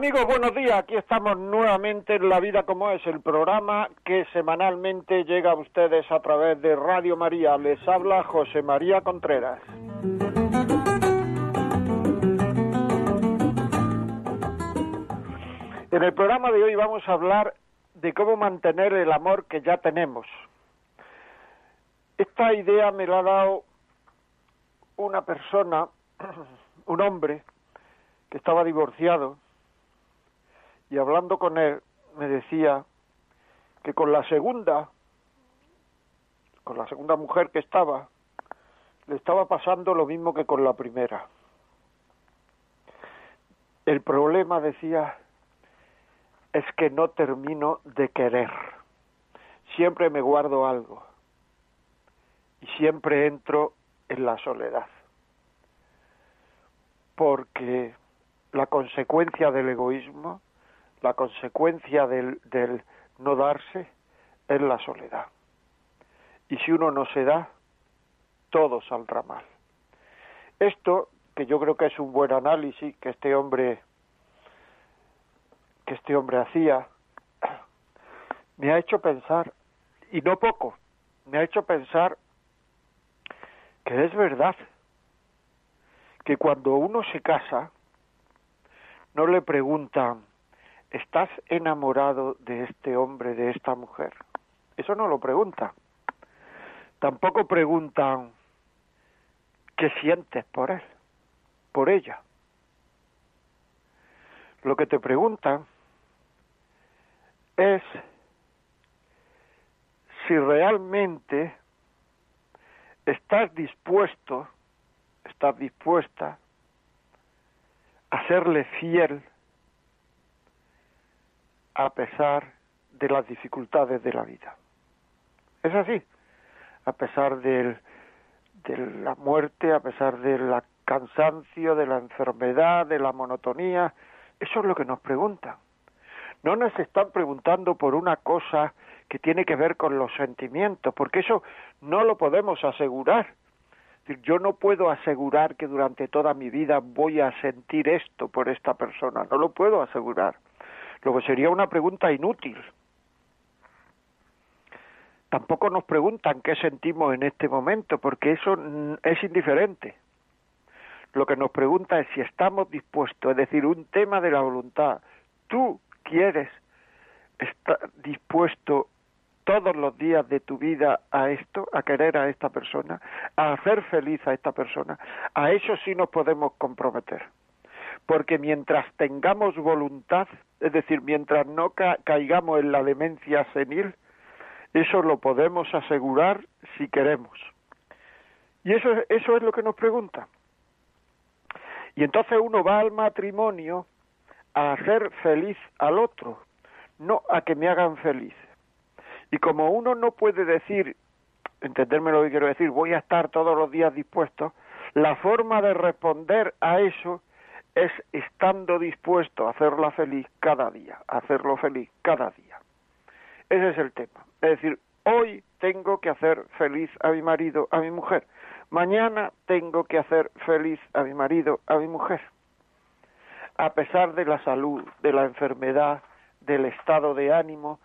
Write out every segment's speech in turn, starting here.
Amigos, buenos días. Aquí estamos nuevamente en La Vida como es, el programa que semanalmente llega a ustedes a través de Radio María. Les habla José María Contreras. En el programa de hoy vamos a hablar de cómo mantener el amor que ya tenemos. Esta idea me la ha dado una persona, un hombre, que estaba divorciado y hablando con él me decía que con la segunda, con la segunda mujer que estaba, le estaba pasando lo mismo que con la primera. El problema, decía, es que no termino de querer. Siempre me guardo algo y siempre entro en la soledad. Porque la consecuencia del egoísmo la consecuencia del, del no darse es la soledad. Y si uno no se da, todo saldrá mal. Esto, que yo creo que es un buen análisis que este hombre que este hombre hacía, me ha hecho pensar, y no poco, me ha hecho pensar que es verdad que cuando uno se casa, no le preguntan ¿estás enamorado de este hombre, de esta mujer? Eso no lo pregunta. Tampoco preguntan qué sientes por él, por ella. Lo que te preguntan es si realmente estás dispuesto, estás dispuesta a serle fiel a pesar de las dificultades de la vida. Es así, a pesar de la muerte, a pesar del cansancio, de la enfermedad, de la monotonía, eso es lo que nos preguntan. No nos están preguntando por una cosa que tiene que ver con los sentimientos, porque eso no lo podemos asegurar. Yo no puedo asegurar que durante toda mi vida voy a sentir esto por esta persona, no lo puedo asegurar lo que sería una pregunta inútil. Tampoco nos preguntan qué sentimos en este momento, porque eso es indiferente. Lo que nos pregunta es si estamos dispuestos, es decir, un tema de la voluntad. ¿Tú quieres estar dispuesto todos los días de tu vida a esto, a querer a esta persona, a hacer feliz a esta persona? A eso sí nos podemos comprometer porque mientras tengamos voluntad, es decir, mientras no caigamos en la demencia senil, eso lo podemos asegurar si queremos. Y eso, eso es lo que nos pregunta. Y entonces uno va al matrimonio a hacer feliz al otro, no a que me hagan feliz. Y como uno no puede decir, entenderme lo que quiero decir, voy a estar todos los días dispuesto, la forma de responder a eso es estando dispuesto a hacerla feliz cada día, hacerlo feliz cada día. Ese es el tema. Es decir, hoy tengo que hacer feliz a mi marido, a mi mujer. Mañana tengo que hacer feliz a mi marido, a mi mujer. A pesar de la salud, de la enfermedad, del estado de ánimo,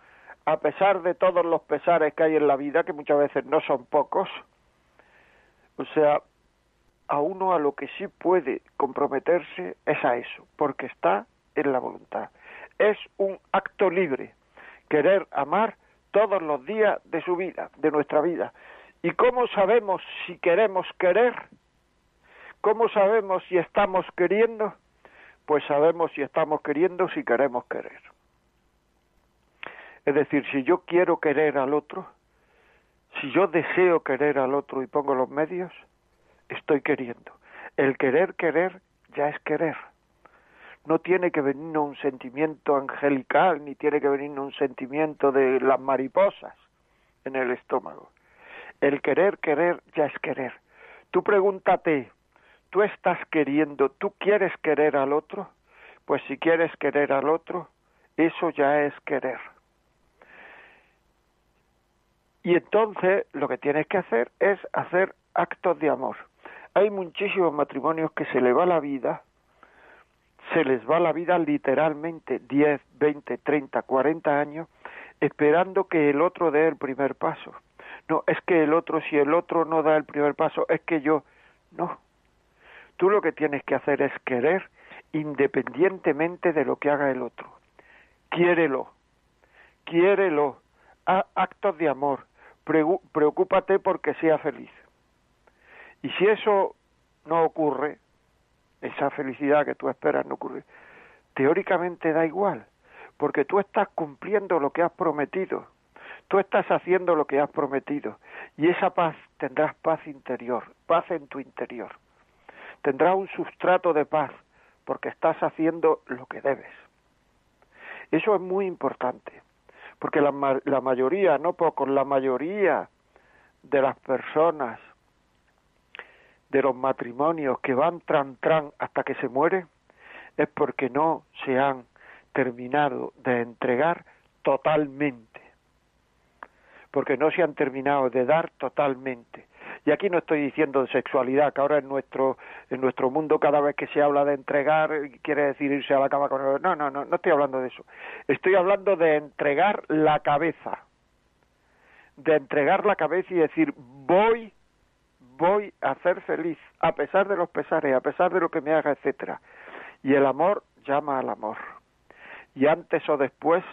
a pesar de todos los pesares que hay en la vida, que muchas veces no son pocos, o sea, a uno a lo que sí puede comprometerse es a eso, porque está en la voluntad. Es un acto libre, querer amar todos los días de su vida, de nuestra vida. ¿Y cómo sabemos si queremos querer? ¿Cómo sabemos si estamos queriendo? Pues sabemos si estamos queriendo si queremos querer. Es decir, si yo quiero querer al otro, si yo deseo querer al otro y pongo los medios, estoy queriendo. El querer querer ya es querer. No tiene que venirnos un sentimiento angelical, ni tiene que venirnos un sentimiento de las mariposas en el estómago. El querer, querer, ya es querer. Tú pregúntate, ¿tú estás queriendo, tú quieres querer al otro? Pues si quieres querer al otro, eso ya es querer. Y entonces lo que tienes que hacer es hacer actos de amor. Hay muchísimos matrimonios que se les va la vida, se les va la vida literalmente 10, 20, 30, 40 años esperando que el otro dé el primer paso. No, es que el otro, si el otro no da el primer paso, es que yo, no. Tú lo que tienes que hacer es querer independientemente de lo que haga el otro. Quiérelo, quiérelo, actos de amor, preocúpate porque sea feliz. Y si eso no ocurre, esa felicidad que tú esperas no ocurre, teóricamente da igual, porque tú estás cumpliendo lo que has prometido, tú estás haciendo lo que has prometido, y esa paz tendrás paz interior, paz en tu interior. Tendrás un sustrato de paz, porque estás haciendo lo que debes. Eso es muy importante, porque la, la mayoría, no pocos, la mayoría de las personas, de los matrimonios que van tran tran hasta que se mueren, es porque no se han terminado de entregar totalmente, porque no se han terminado de dar totalmente. Y aquí no estoy diciendo de sexualidad, que ahora en nuestro, en nuestro mundo cada vez que se habla de entregar quiere decir irse a la cama con el... No, no, no, no estoy hablando de eso. Estoy hablando de entregar la cabeza. De entregar la cabeza y decir, voy, voy a ser feliz, a pesar de los pesares, a pesar de lo que me haga, etcétera. Y el amor llama al amor. Y antes o después,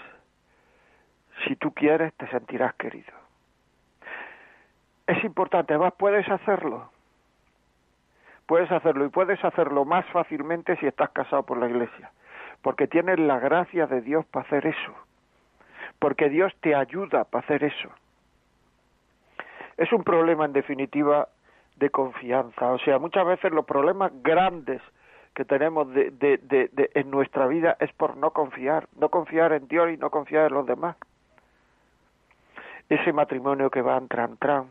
si tú quieres, te sentirás querido es importante, además puedes hacerlo. Puedes hacerlo y puedes hacerlo más fácilmente si estás casado por la iglesia, porque tienes la gracia de Dios para hacer eso, porque Dios te ayuda para hacer eso. Es un problema en definitiva de confianza, o sea, muchas veces los problemas grandes que tenemos de, de, de, en nuestra vida es por no confiar, no confiar en Dios y no confiar en los demás. Ese matrimonio que va en tran tran,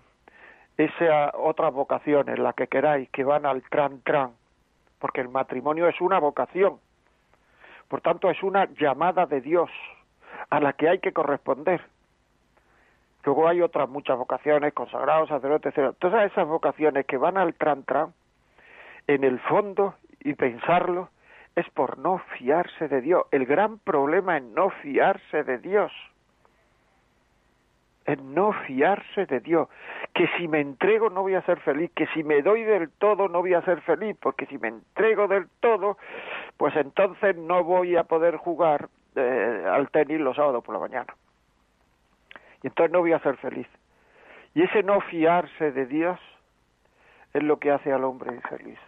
esa otras vocaciones, la que queráis, que van al tran tran, porque el matrimonio es una vocación, por tanto es una llamada de Dios a la que hay que corresponder. Luego hay otras muchas vocaciones, consagrados, sacerdotes, etc. Todas esas vocaciones que van al tran tran, en el fondo, y pensarlo, es por no fiarse de Dios. El gran problema es no fiarse de Dios en no fiarse de Dios, que si me entrego no voy a ser feliz, que si me doy del todo no voy a ser feliz, porque si me entrego del todo, pues entonces no voy a poder jugar eh, al tenis los sábados por la mañana. Y entonces no voy a ser feliz. Y ese no fiarse de Dios es lo que hace al hombre infeliz.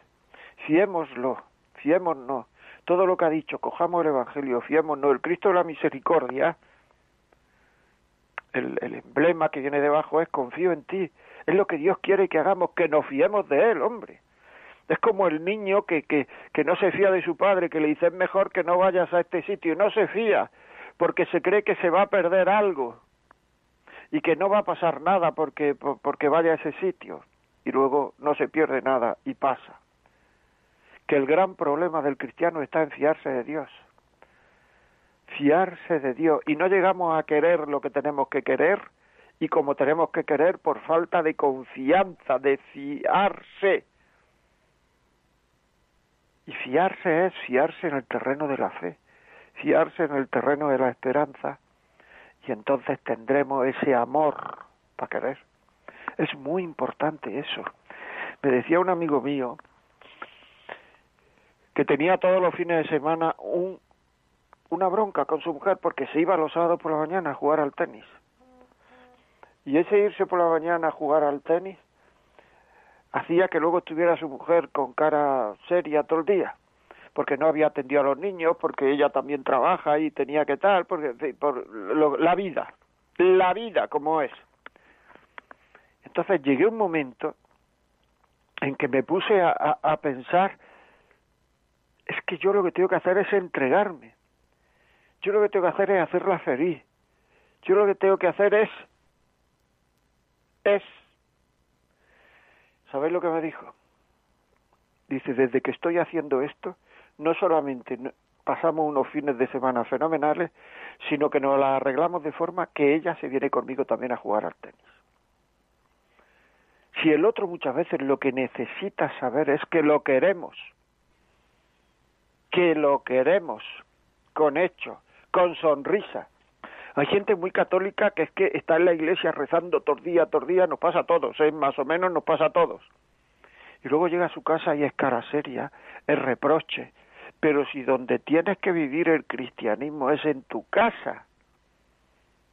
Fiémoslo, fiémonos. Todo lo que ha dicho, cojamos el Evangelio, fiémonos. El Cristo de la misericordia, el, emblema que viene debajo es confío en ti. Es lo que Dios quiere que hagamos, que nos fiemos de Él, hombre. Es como el niño que, que, que no se fía de su padre, que le dice es mejor que no vayas a este sitio y no se fía porque se cree que se va a perder algo y que no va a pasar nada porque, porque vaya a ese sitio. Y luego no se pierde nada y pasa. Que el gran problema del cristiano está en fiarse de Dios. Fiarse de Dios. Y no llegamos a querer lo que tenemos que querer. Y como tenemos que querer por falta de confianza, de fiarse. Y fiarse es fiarse en el terreno de la fe, fiarse en el terreno de la esperanza y entonces tendremos ese amor para querer. Es muy importante eso. Me decía un amigo mío que tenía todos los fines de semana un una bronca con su mujer porque se iba los sábados por la mañana a jugar al tenis. Y ese irse por la mañana a jugar al tenis hacía que luego estuviera su mujer con cara seria todo el día, porque no había atendido a los niños, porque ella también trabaja y tenía que tal, porque por la vida, la vida como es. Entonces llegué un momento en que me puse a, a pensar, es que yo lo que tengo que hacer es entregarme. Yo lo que tengo que hacer es hacerla feliz. Yo lo que tengo que hacer es, es ¿Sabéis lo que me dijo? Dice, desde que estoy haciendo esto, no solamente pasamos unos fines de semana fenomenales, sino que nos la arreglamos de forma que ella se viene conmigo también a jugar al tenis. Si el otro muchas veces lo que necesita saber es que lo queremos, que lo queremos, con hecho, con sonrisa. Hay gente muy católica que es que está en la iglesia rezando todo día, todo día, nos pasa a todos, ¿eh? más o menos nos pasa a todos. Y luego llega a su casa y es cara seria, es reproche, pero si donde tienes que vivir el cristianismo es en tu casa,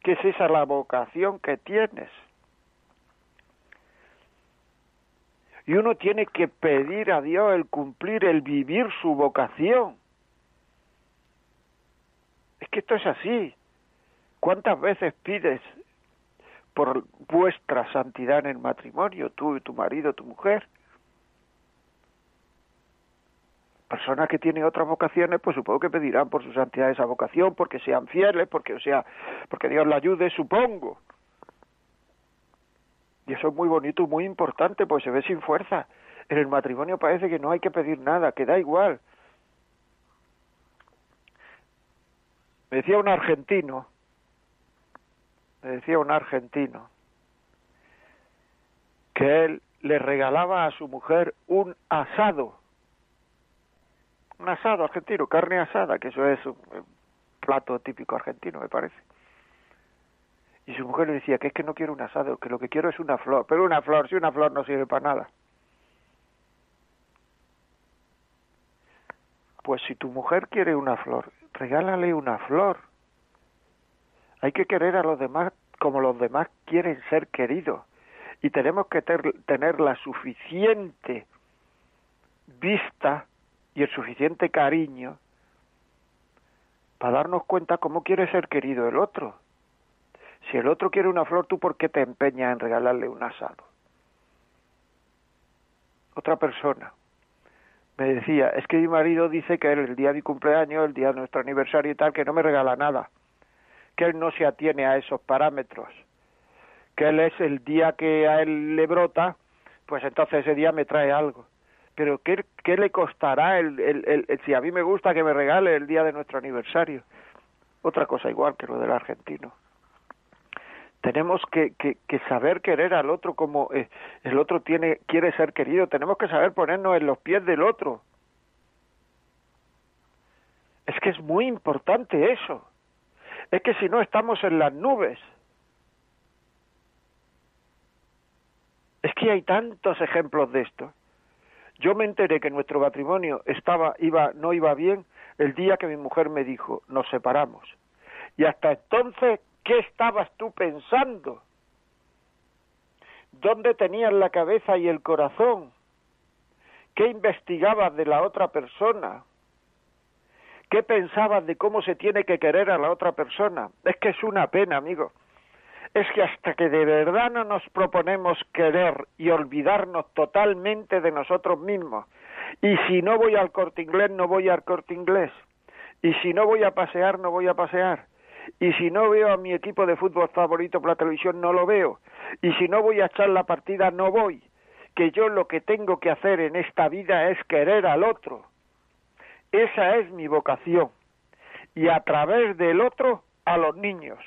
¿qué es esa la vocación que tienes? Y uno tiene que pedir a Dios el cumplir, el vivir su vocación. Es que esto es así. ¿Cuántas veces pides por vuestra santidad en el matrimonio, tú y tu marido, tu mujer? Personas que tienen otras vocaciones, pues supongo que pedirán por su santidad esa vocación, porque sean fieles, porque o sea, porque Dios la ayude, supongo. Y eso es muy bonito, muy importante, pues se ve sin fuerza. En el matrimonio parece que no hay que pedir nada, que da igual. Me decía un argentino, me decía un argentino, que él le regalaba a su mujer un asado un asado argentino, carne asada, que eso es un plato típico argentino, me parece. Y su mujer le decía que es que no quiero un asado, que lo que quiero es una flor. Pero una flor, si una flor no sirve para nada. Pues si tu mujer quiere una flor, regálale una flor. Hay que querer a los demás como los demás quieren ser queridos. Y tenemos que tener la suficiente vista y el suficiente cariño para darnos cuenta cómo quiere ser querido el otro. Si el otro quiere una flor, ¿tú por qué te empeñas en regalarle un asado? Otra persona me decía, es que mi marido dice que el día de mi cumpleaños, el día de nuestro aniversario y tal, que no me regala nada, que él no se atiene a esos parámetros, que él es el día que a él le brota, pues entonces ese día me trae algo pero ¿qué, le costará el, el, si a mí me gusta que me regale el día de nuestro aniversario? Otra cosa igual que lo del argentino. Tenemos que, que, que saber querer al otro como eh, el otro tiene, quiere ser querido. Tenemos que saber ponernos en los pies del otro. Es que es muy importante eso. Es que si no estamos en las nubes. Es que hay tantos ejemplos de esto. Yo me enteré que nuestro matrimonio estaba, iba, no iba bien el día que mi mujer me dijo, nos separamos. Y hasta entonces, ¿qué estabas tú pensando? ¿Dónde tenías la cabeza y el corazón? ¿Qué investigabas de la otra persona? ¿Qué pensabas de cómo se tiene que querer a la otra persona? Es que es una pena, amigo es que hasta que de verdad no nos proponemos querer y olvidarnos totalmente de nosotros mismos, y si no voy al corte inglés, no voy al corte inglés, y si no voy a pasear, no voy a pasear, y si no veo a mi equipo de fútbol favorito por la televisión, no lo veo, y si no voy a echar la partida, no voy, que yo lo que tengo que hacer en esta vida es querer al otro. Esa es mi vocación. Y a través del otro, a los niños.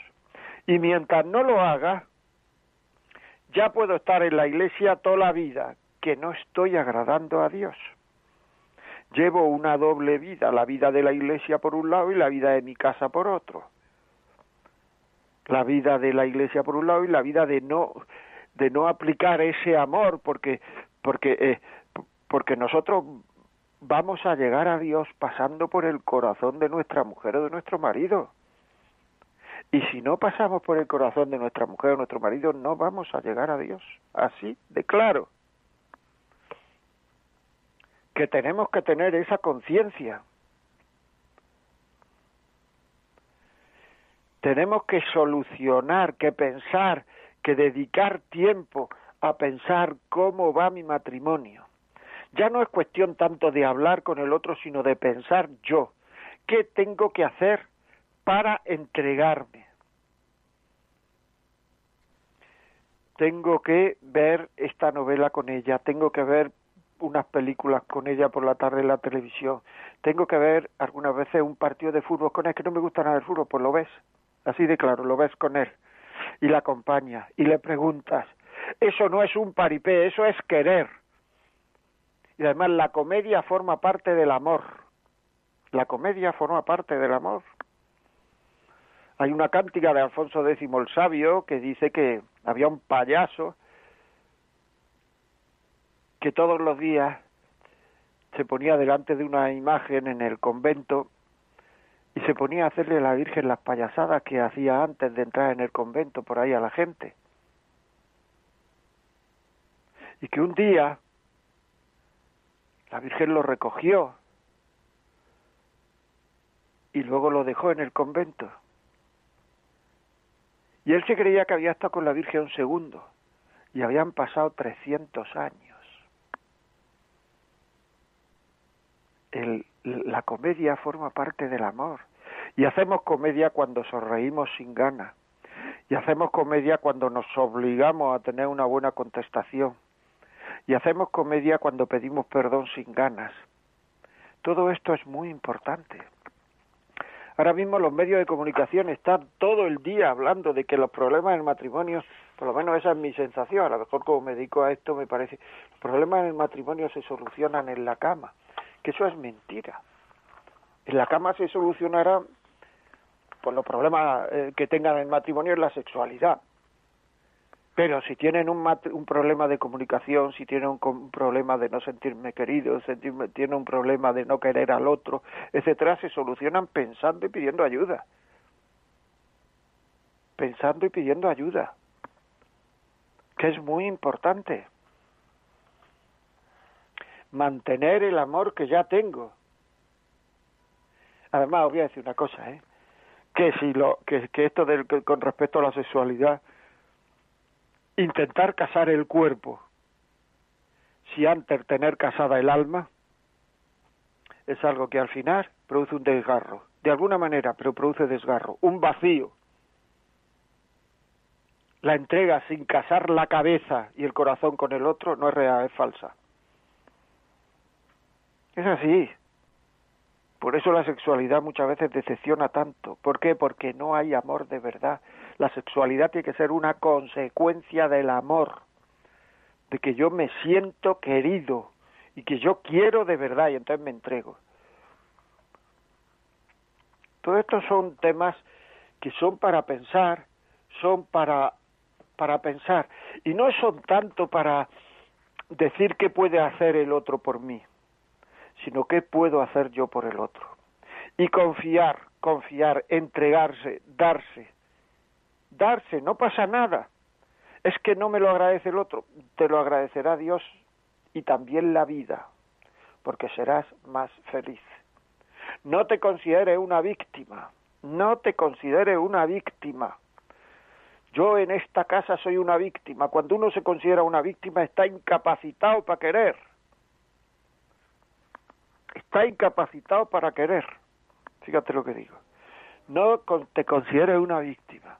Y mientras no lo haga, ya puedo estar en la iglesia toda la vida, que no estoy agradando a Dios. Llevo una doble vida, la vida de la iglesia por un lado y la vida de mi casa por otro. La vida de la iglesia por un lado y la vida de no de no aplicar ese amor porque porque eh, porque nosotros vamos a llegar a Dios pasando por el corazón de nuestra mujer o de nuestro marido. Y si no pasamos por el corazón de nuestra mujer o nuestro marido, no vamos a llegar a Dios. Así de claro. Que tenemos que tener esa conciencia. Tenemos que solucionar, que pensar, que dedicar tiempo a pensar cómo va mi matrimonio. Ya no es cuestión tanto de hablar con el otro, sino de pensar yo. ¿Qué tengo que hacer para entregarme. tengo que ver esta novela con ella, tengo que ver unas películas con ella por la tarde en la televisión, tengo que ver algunas veces un partido de fútbol con él, que no me gusta nada el fútbol, pues lo ves, así de claro, lo ves con él y la acompaña y le preguntas. Eso no es un paripé, eso es querer. Y además la comedia forma parte del amor. La comedia forma parte del amor. Hay una cántica de Alfonso X el Sabio que dice que había un payaso que todos los días se ponía delante de una imagen en el convento y se ponía a hacerle a la Virgen las payasadas que hacía antes de entrar en el convento por ahí a la gente. Y que un día la Virgen lo recogió y luego lo dejó en el convento. Y él se creía que había estado con la Virgen un segundo y habían pasado 300 años. La comedia forma parte del amor. Y hacemos comedia cuando sonreímos sin ganas. Y hacemos comedia cuando nos obligamos a tener una buena contestación. Y hacemos comedia cuando pedimos perdón sin ganas. Todo esto es muy importante. Ahora mismo los medios de comunicación están todo el día hablando de que los problemas en el matrimonio, por lo menos esa es mi sensación, a lo mejor como me dedico a esto me parece, los problemas en el matrimonio se solucionan en la cama, que eso es mentira. En la cama se solucionará por los problemas eh, que tengan en el matrimonio en la sexualidad. Pero si tienen un, un problema de comunicación, si tienen un, problema de no sentirme querido, sentirme, tienen un problema de no querer al otro, etcétera, se solucionan pensando y pidiendo ayuda. Pensando y pidiendo ayuda. Que es muy importante. Mantener el amor que ya tengo. Además, os voy a decir una cosa, ¿eh? Que si lo, que, que esto del, con respecto a la sexualidad, intentar casar el cuerpo si antes tener casada el alma es algo que al final produce un desgarro, de alguna manera, pero produce desgarro, un vacío. La entrega sin casar la cabeza y el corazón con el otro no es real, es falsa. Es así. Por eso la sexualidad muchas veces decepciona tanto. ¿Por qué? Porque no hay amor de verdad. La sexualidad tiene que ser una consecuencia del amor, de que yo me siento querido y que yo quiero de verdad y entonces me entrego. Todo esto son temas que son para pensar, son para para pensar y no son tanto para decir qué puede hacer el otro por mí sino qué puedo hacer yo por el otro. Y confiar, confiar, entregarse, darse. Darse, no pasa nada. Es que no me lo agradece el otro, te lo agradecerá Dios y también la vida, porque serás más feliz. No te considere una víctima, no te considere una víctima. Yo en esta casa soy una víctima. Cuando uno se considera una víctima está incapacitado para querer está incapacitado para querer. Fíjate lo que digo. No te consideres una víctima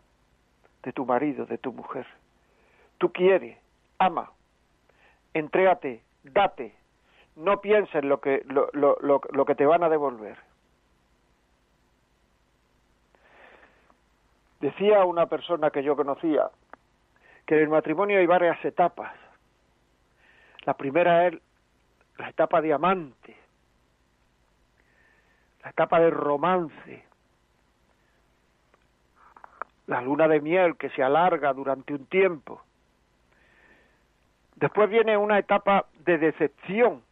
de tu marido, de tu mujer. Tú quieres, ama, entrégate, date. No pienses lo que, lo, lo, lo que te van a devolver. Decía una persona que yo conocía que en el matrimonio hay varias etapas. La primera es la etapa diamante, la etapa del romance, la luna de miel que se alarga durante un tiempo. Después viene una etapa de decepción.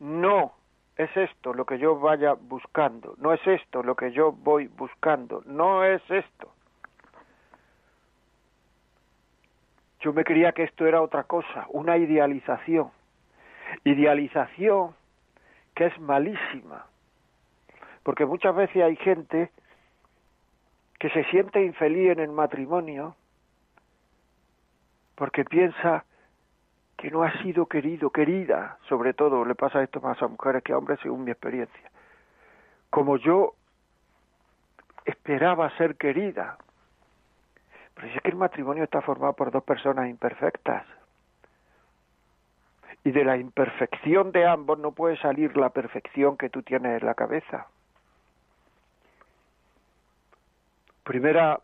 No es esto lo que yo vaya buscando, no es esto lo que yo voy buscando, no es esto. Yo me creía que esto era otra cosa, una idealización. Idealización que es malísima, porque muchas veces hay gente que se siente infeliz en el matrimonio porque piensa que no ha sido querido, querida, sobre todo le pasa esto más a mujeres que a hombres según mi experiencia, como yo esperaba ser querida, Pero es que el matrimonio está formado por dos personas imperfectas. Y de la imperfección de ambos no puede salir la perfección que tú tienes en la cabeza. Primera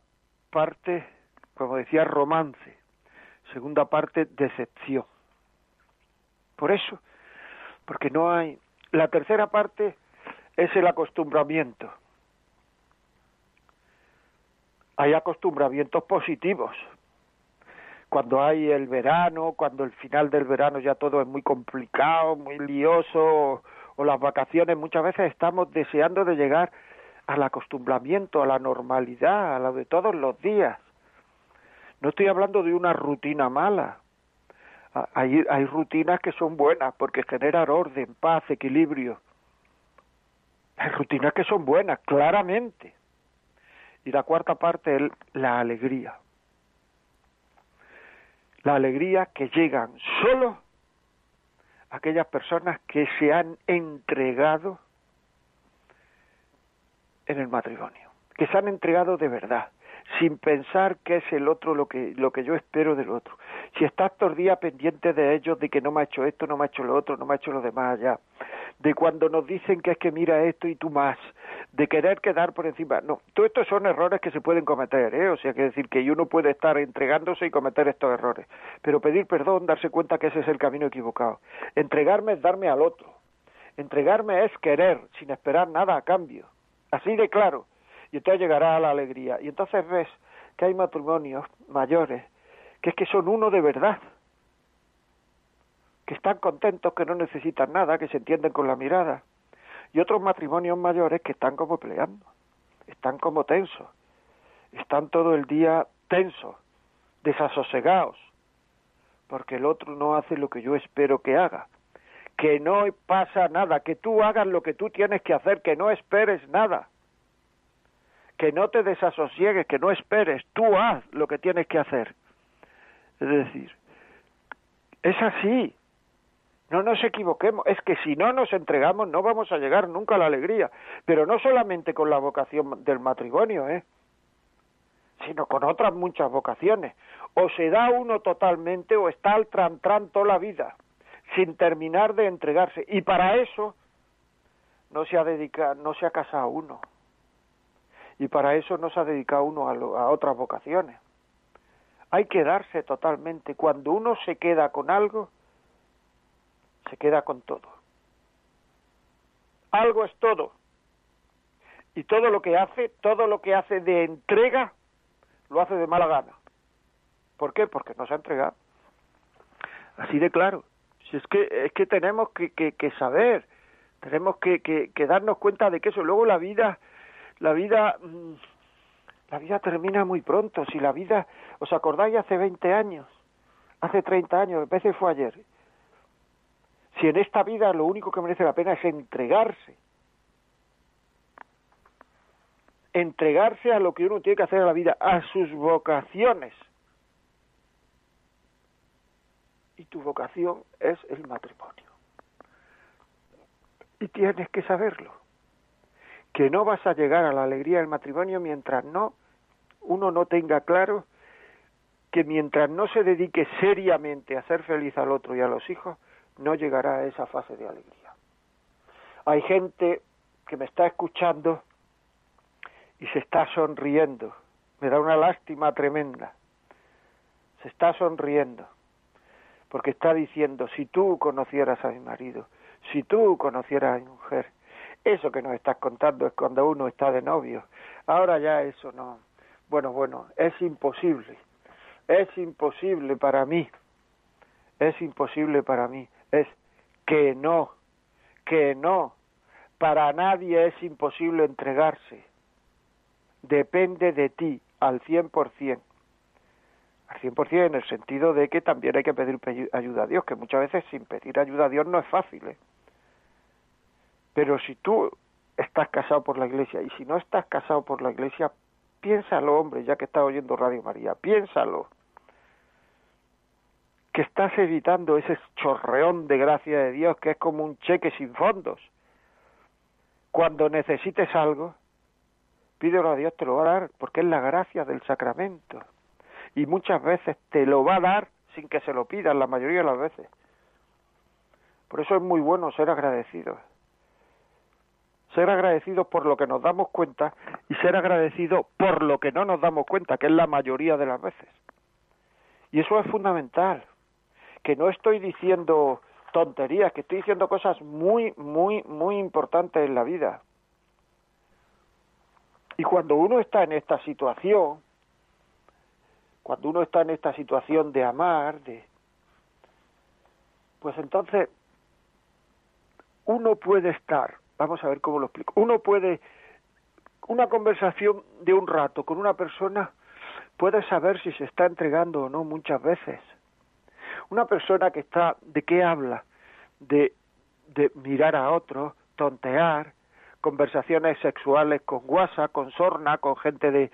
parte, como decía, romance. Segunda parte, decepción. Por eso, porque no hay... La tercera parte es el acostumbramiento. Hay acostumbramientos positivos. Cuando hay el verano, cuando el final del verano ya todo es muy complicado, muy lioso, o, las vacaciones, muchas veces estamos deseando de llegar al acostumbramiento, a la normalidad, a lo de todos los días. No estoy hablando de una rutina mala. Hay, hay rutinas que son buenas porque generan orden, paz, equilibrio. Hay rutinas que son buenas, claramente. Y la cuarta parte es la alegría. La alegría que llegan solo aquellas personas que se han entregado en el matrimonio, que se han entregado de verdad, sin pensar que es el otro lo que, lo que yo espero del otro. Si estás todo el día pendiente de ellos, de que no me ha hecho esto, no me ha hecho lo otro, no me ha hecho lo demás allá, de cuando nos dicen que es que mira esto y tú más, de querer quedar por encima. No, todos estos son errores que se pueden cometer, ¿eh? O sea, que decir que uno puede estar entregándose y cometer estos errores. Pero pedir perdón, darse cuenta que ese es el camino equivocado. Entregarme es darme al otro. Entregarme es querer, sin esperar nada a cambio. Así de claro y entonces llegará a la alegría. Y entonces ves que hay matrimonios mayores que es que son uno de verdad, que están contentos, que no necesitan nada, que se entienden con la mirada. Y otros matrimonios mayores que están como peleando, están como tensos, están todo el día tensos, desasosegados, porque el otro no hace lo que yo espero que haga. Que no pasa nada, que tú hagas lo que tú tienes que hacer, que no esperes nada que no te desasosiegues, que no esperes, tú haz lo que tienes que hacer. Es decir, es así. No nos equivoquemos, es que si no nos entregamos no vamos a llegar nunca a la alegría, pero no solamente con la vocación del matrimonio, ¿eh? sino con otras muchas vocaciones. O se da uno totalmente o está al tran, toda la vida, sin terminar de entregarse. Y para eso no se ha dedicado, no se ha casado uno y para eso no se ha dedicado uno a, otras vocaciones. Hay que darse totalmente. Cuando uno se queda con algo, se queda con todo. Algo es todo. Y todo lo que hace, todo lo que hace de entrega, lo hace de mala gana. ¿Por qué? Porque no se ha entregado. Así de claro. Si es que, es que tenemos que, que, saber, tenemos que, que, darnos cuenta de que eso. Luego la vida la vida mm, la vida termina muy pronto. Si la vida, ¿os acordáis hace 20 años? Hace 30 años, a veces fue ayer. Si en esta vida lo único que merece la pena es entregarse. Entregarse a lo que uno tiene que hacer en la vida, a sus vocaciones. Tu vocación es el matrimonio. Y tienes que saberlo que no vas a llegar a la alegría del matrimonio mientras no uno no tenga claro que mientras no se dedique seriamente a hacer feliz al otro y a los hijos, no llegará a esa fase de alegría. Hay gente que me está escuchando y se está sonriendo. Me da una lástima tremenda. Se está sonriendo porque está diciendo, si tú conocieras a mi marido, si tú conocieras a mi mujer, eso que nos estás contando es cuando uno está de novio. Ahora ya eso no. Bueno, bueno, es imposible. Es imposible para mí. Es imposible para mí. Es que no. Que no. Para nadie es imposible entregarse. Depende de ti al cien por cien. Al cien por cien en el sentido de que también hay que pedir ayuda a Dios, que muchas veces sin pedir ayuda a Dios no es fácil. ¿eh? Pero si tú estás casado por la iglesia y si no estás casado por la iglesia, piénsalo, hombre, ya que estás oyendo Radio María, piénsalo. Que estás evitando ese chorreón de gracia de Dios que es como un cheque sin fondos. Cuando necesites algo, pídelo a Dios, te lo va a dar, porque es la gracia del sacramento. Y muchas veces te lo va a dar sin que se lo pidas, la mayoría de las veces. Por eso es muy bueno ser agradecidos. Ser agradecidos por lo que nos damos cuenta y ser agradecidos por lo que no nos damos cuenta, que es la mayoría de las veces. Y eso es fundamental. Que no estoy diciendo tonterías, que estoy diciendo cosas muy, muy, muy importantes en la vida. Y cuando uno está en esta situación, cuando uno está en esta situación de amar, de pues entonces uno puede estar, vamos a ver cómo lo explico, uno puede una conversación de un rato con una persona puede saber si se está entregando o no muchas veces. Una persona que está, ¿de qué habla? De, de mirar a otro, tontear, conversaciones sexuales con guasa, con sorna, con gente de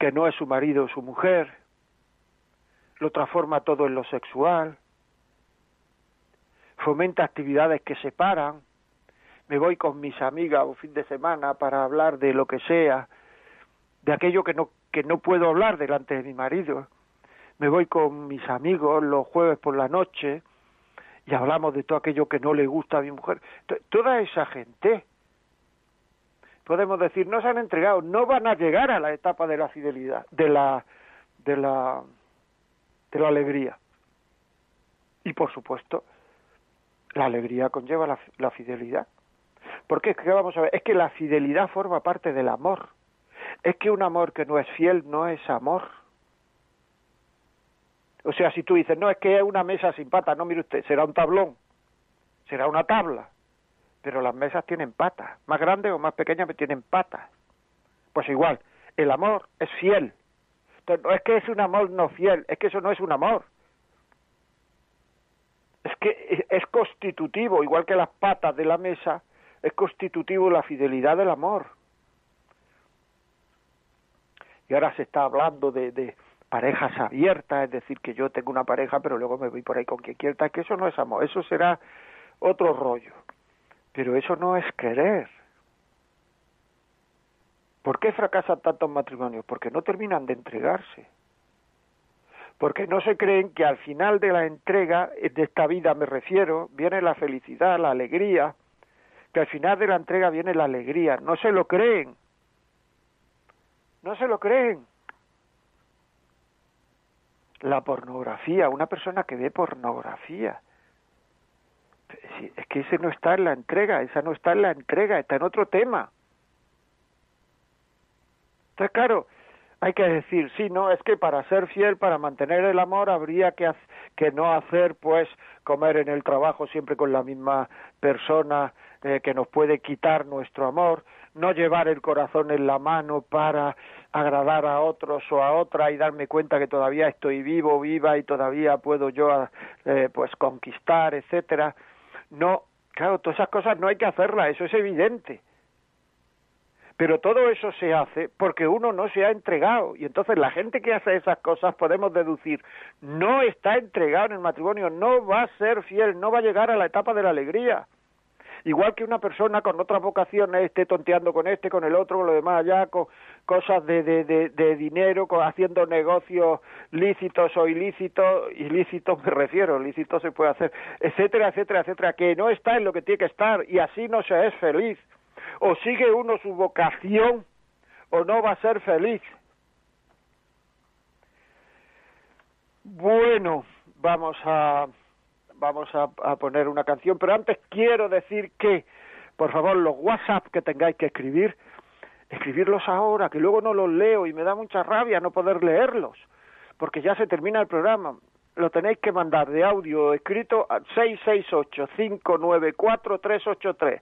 que no es su marido o su mujer, lo transforma todo en lo sexual, fomenta actividades que separan, me voy con mis amigas un fin de semana para hablar de lo que sea, de aquello que no, que no puedo hablar delante de mi marido, me voy con mis amigos los jueves por la noche y hablamos de todo aquello que no le gusta a mi mujer. Toda esa gente podemos decir, no se han entregado, no van a llegar a la etapa de la fidelidad, de la, de la, de la alegría. Y por supuesto, la alegría conlleva la, fidelidad. Porque qué vamos a ver, es que la fidelidad forma parte del amor. Es que un amor que no es fiel no es amor. O sea, si tú dices, no, es que es una mesa sin patas, no, mire usted, será un tablón, será una tabla, pero las mesas tienen patas, más grandes o más pequeñas, pero tienen patas. Pues igual, el amor es fiel. No es que es un amor no fiel, es que eso no es un amor. Es que es constitutivo, igual que las patas de la mesa, es constitutivo la fidelidad del amor. Y ahora se está hablando de, de parejas abiertas, es decir, que yo tengo una pareja, pero luego me voy por ahí con quien quiera, que eso no es amor, eso será otro rollo. Pero eso no es querer. ¿Por qué fracasan tantos matrimonios? Porque no terminan de entregarse. Porque no se creen que al final de la entrega, de esta vida me refiero, viene la felicidad, la alegría, que al final de la entrega viene la alegría. No se lo creen. No se lo creen. La pornografía, una persona que ve pornografía, es que ese no está en la entrega, esa no está en la entrega, está en otro tema. Entonces, claro, hay que decir, sí, no, es que para ser fiel, para mantener el amor, habría que, que no hacer, pues, comer en el trabajo siempre con la misma persona eh, que nos puede quitar nuestro amor, no llevar el corazón en la mano para agradar a otros o a otra y darme cuenta que todavía estoy vivo, viva y todavía puedo yo, eh, pues, conquistar, etcétera no, claro, todas esas cosas no hay que hacerlas, eso es evidente. Pero todo eso se hace porque uno no se ha entregado. Y entonces la gente que hace esas cosas podemos deducir, no está entregado en el matrimonio, no va a ser fiel, no va a llegar a la etapa de la alegría. Igual que una persona con otras vocaciones esté tonteando con este, con el otro, con lo demás allá, con cosas de, de, de, dinero, con, haciendo negocios lícitos o ilícitos, ilícitos me refiero, lícitos se puede hacer, etcétera, etcétera, etcétera, que no está en lo que tiene que estar y así no se es feliz. O sigue uno su vocación o no va a ser feliz. Bueno, vamos a vamos a, poner una canción, pero antes quiero decir que, por favor, los WhatsApp que tengáis que escribir, escribirlos ahora, que luego no los leo y me da mucha rabia no poder leerlos, porque ya se termina el programa. Lo tenéis que mandar de audio escrito a 668-594-383.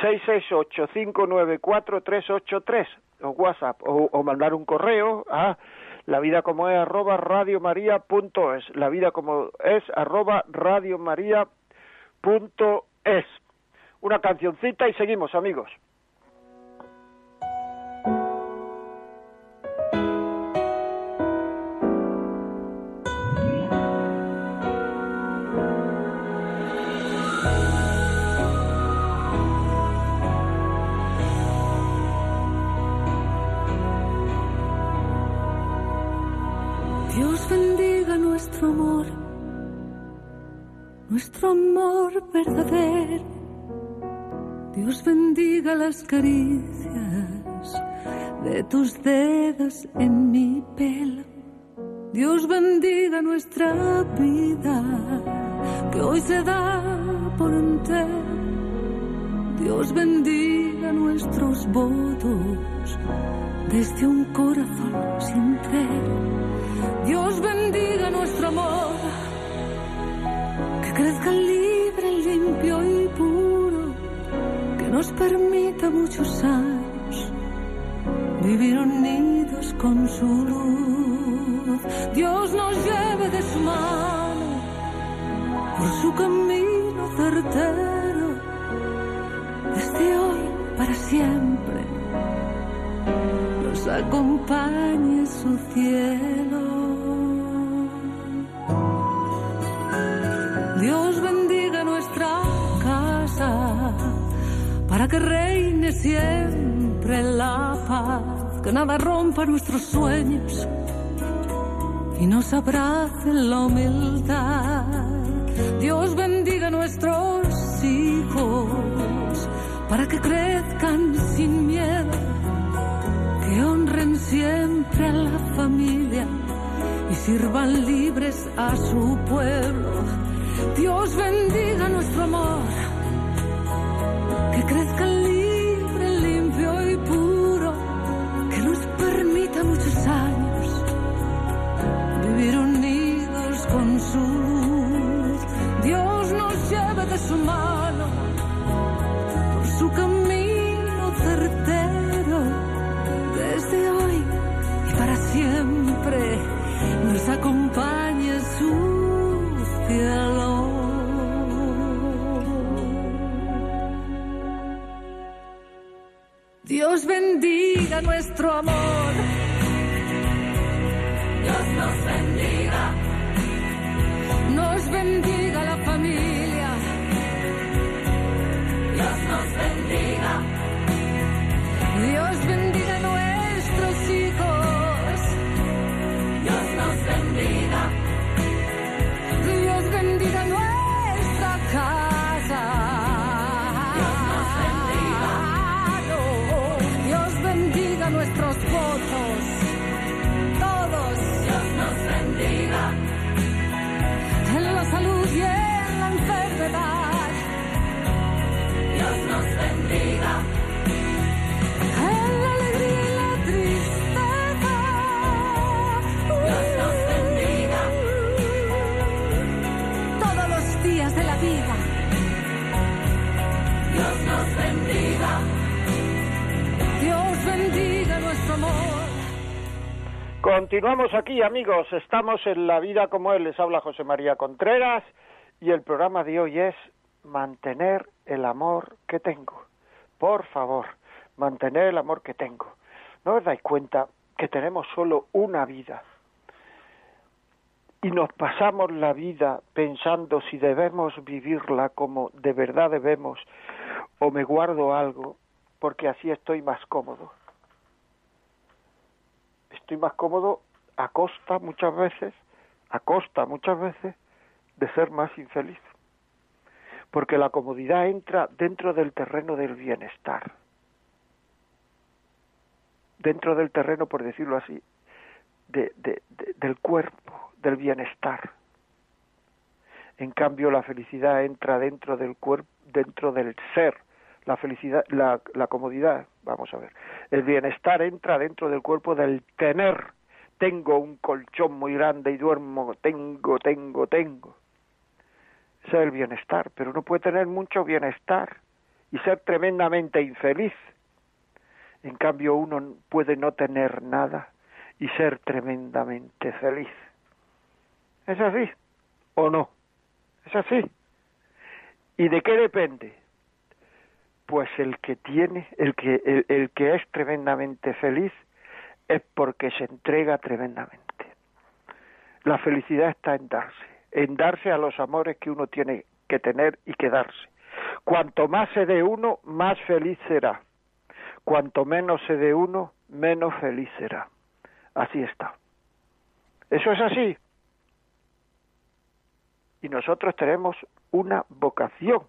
668-594-383, o WhatsApp, o, o mandar un correo a la vida como es arroba radiomaria.es, la vida como es arroba radiomaria.es. Una cancioncita y seguimos amigos. Nuestro amor verdadero. Dios bendiga las caricias de tus dedos en mi pelo. Dios bendiga nuestra vida que hoy se da por entero. Dios bendiga nuestros votos desde un corazón sincero. Dios bendiga nuestro amor que crezca libre, limpio y puro, que nos permita muchos años vivir unidos con su luz. Dios nos lleve de su mano por su camino certero, desde hoy para siempre. Nos acompañe su cielo. Que reine siempre la paz, que nada rompa nuestros sueños y nos abrace la humildad. Dios bendiga nuestros hijos para que crezcan sin miedo, que honren siempre a la familia y sirvan libres a su pueblo. Dios bendiga nuestro amor, que crezca su mano por su camino certero, desde hoy y para siempre nos acompañe su cielo. Dios bendiga nuestro amor. Continuamos aquí, amigos. Estamos en La Vida como Él. Les habla José María Contreras y el programa de hoy es Mantener el amor que tengo. Por favor, mantener el amor que tengo. ¿No os dais cuenta que tenemos solo una vida? Y nos pasamos la vida pensando si debemos vivirla como de verdad debemos o me guardo algo porque así estoy más cómodo estoy más cómodo a costa muchas veces, a costa muchas veces de ser más infeliz. Porque la comodidad entra dentro del terreno del bienestar. Dentro del terreno, por decirlo así, de, de, de, del cuerpo, del bienestar. En cambio, la felicidad entra dentro del cuerpo, dentro del ser. La felicidad, la, comodidad, vamos a ver. El bienestar entra dentro del cuerpo del tener. Tengo un colchón muy grande y duermo. Tengo, tengo, tengo. Ese es el bienestar, pero uno puede tener mucho bienestar y ser tremendamente infeliz. En cambio, uno puede no tener nada y ser tremendamente feliz. ¿Es así o no? Es así. ¿Y de qué depende? Pues el que tiene, el que, el, el que es tremendamente feliz es porque se entrega tremendamente. La felicidad está en darse, en darse a los amores que uno tiene que tener y que darse. Cuanto más se dé uno, más feliz será. Cuanto menos se dé uno, menos feliz será. Así está. Eso es así. y nosotros tenemos una vocación.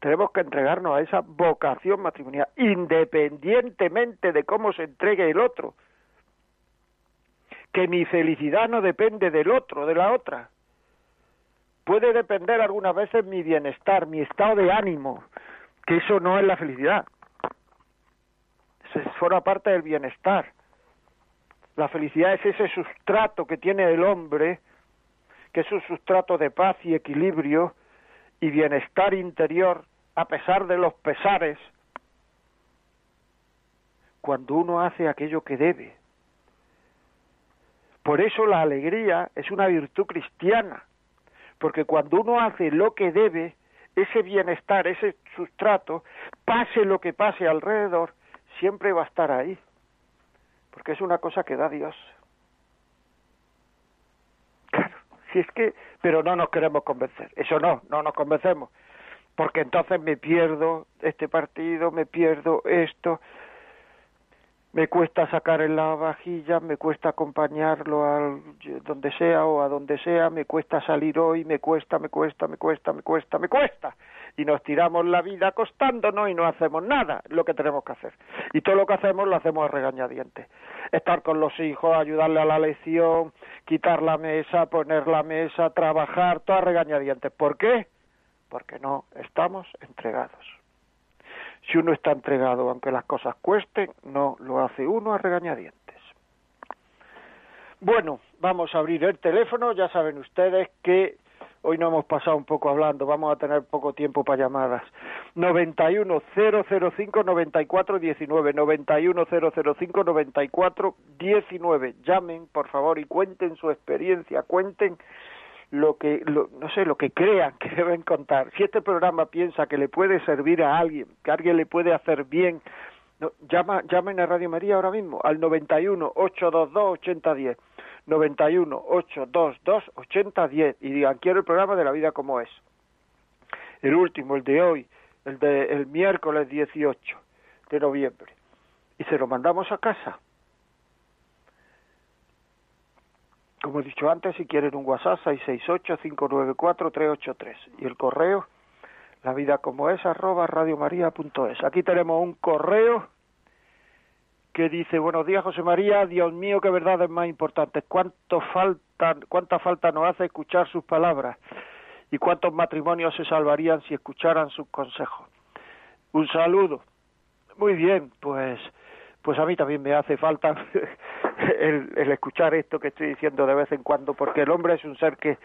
Tenemos que entregarnos a esa vocación matrimonial, independientemente de cómo se entregue el otro. Que mi felicidad no depende del otro, de la otra. Puede depender algunas veces mi bienestar, mi estado de ánimo, que eso no es la felicidad. Se forma parte del bienestar. La felicidad es ese sustrato que tiene el hombre que es un sustrato de paz y equilibrio y bienestar interior a pesar de los pesares, cuando uno hace aquello que debe. Por eso la alegría es una virtud cristiana, porque cuando uno hace lo que debe, ese bienestar, ese sustrato, pase lo que pase alrededor, siempre va a estar ahí, porque es una cosa que da Dios. si es que, pero no nos queremos convencer, eso no, no nos convencemos, porque entonces me pierdo este partido, me pierdo esto, me cuesta sacar en la vajilla, me cuesta acompañarlo a donde sea o a donde sea, me cuesta salir hoy, me cuesta, me cuesta, me cuesta, me cuesta, me cuesta. Y nos tiramos la vida acostándonos y no hacemos nada, lo que tenemos que hacer. Y todo lo que hacemos lo hacemos a regañadientes. Estar con los hijos, ayudarle a la lección, quitar la mesa, poner la mesa, trabajar, todo a regañadientes. ¿Por qué? Porque no estamos entregados. Si uno está entregado, aunque las cosas cuesten, no lo hace uno a regañadientes. Bueno, vamos a abrir el teléfono. Ya saben ustedes que hoy no hemos pasado un poco hablando, vamos a tener poco tiempo para llamadas. 910059419, 910059419. Llamen, por favor, y cuenten su experiencia, cuenten lo que no sé lo que crean que deben contar. Si este programa piensa que le puede servir a alguien que alguien le puede hacer bien no, llama llamen a Radio María ahora mismo al 91 822 8010 91 822 8010 y digan quiero el programa de la vida como es el último el de hoy el de el miércoles 18 de noviembre. Y se lo mandamos a casa como he dicho antes, si quieren un WhatsApp, 668-594-383. Y el correo, la vida como es, arroba radiomaria.es. Aquí tenemos un correo que dice, buenos días José María, Dios mío, qué verdad es más importante. ¿Cuánto falta, ¿Cuánta falta nos hace escuchar sus palabras? ¿Y cuántos matrimonios se salvarían si escucharan sus consejos? Un saludo. Muy bien, pues pues a mí también me hace falta el, escuchar esto que estoy diciendo de vez en cuando, porque el hombre es un ser que,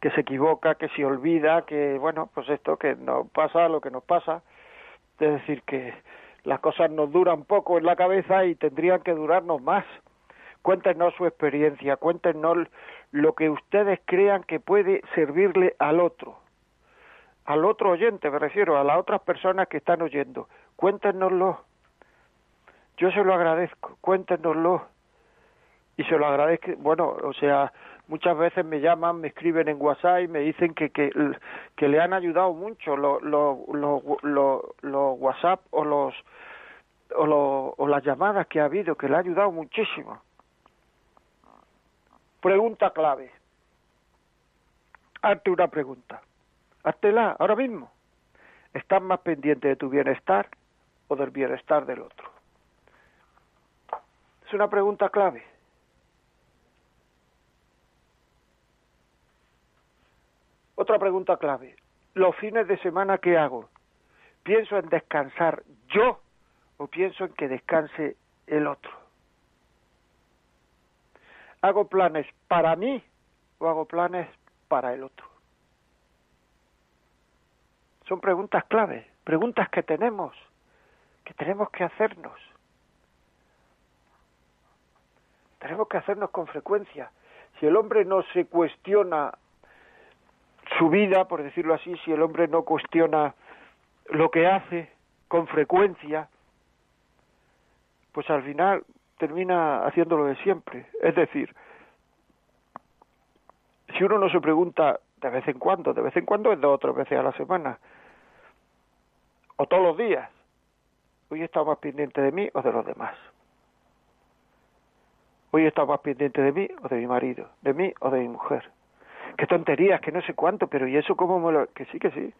que se equivoca, que se olvida, que, bueno, pues esto, que nos pasa lo que nos pasa, es decir, que las cosas nos duran poco en la cabeza y tendrían que durarnos más. Cuéntenos su experiencia, cuéntenos lo que ustedes crean que puede servirle al otro, al otro oyente, me refiero, a las otras personas que están oyendo. Cuéntenoslo yo se lo agradezco, cuéntenoslo. Y se lo agradezco, bueno, o sea, muchas veces me llaman, me escriben en WhatsApp y me dicen que, que, que le han ayudado mucho los lo, lo, lo, WhatsApp o los o, o las llamadas que ha habido, que le ha ayudado muchísimo. Pregunta clave. Hazte una pregunta. Háztela ahora mismo. ¿Estás más pendiente de tu bienestar o del bienestar del otro? una pregunta clave. Otra pregunta clave. Los fines de semana, ¿qué hago? ¿Pienso en descansar yo o pienso en que descanse el otro? ¿Hago planes para mí o hago planes para el otro? Son preguntas clave, preguntas que tenemos, que tenemos que hacernos. tenemos que hacernos con frecuencia. Si el hombre no se cuestiona su vida, por decirlo así, si el hombre no cuestiona lo que hace con frecuencia, pues al final termina haciéndolo de siempre. Es decir, si uno no se pregunta de vez en cuando, de vez en cuando es dos o tres veces a la semana, o todos los días, hoy he estado más pendiente de mí o de los demás. Hoy está más pendiente de mí o de mi marido, de mí o de mi mujer. Qué tonterías, que no sé cuánto, pero ¿y eso cómo me lo...? Que sí, que sí.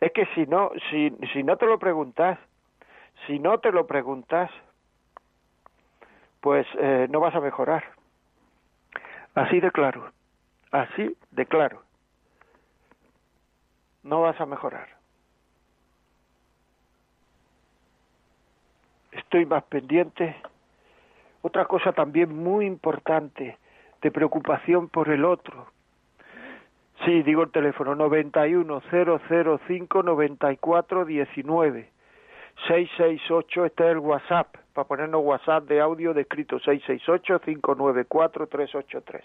Es que si no, si, si no te lo preguntas, si no te lo preguntas, pues eh, no vas a mejorar. Así de claro, así de claro. No vas a mejorar. Estoy más pendiente. Otra cosa también muy importante, de preocupación por el otro. Sí, digo el teléfono 910059419. 668, este es el WhatsApp, para ponernos WhatsApp de audio de escrito 668-594-383.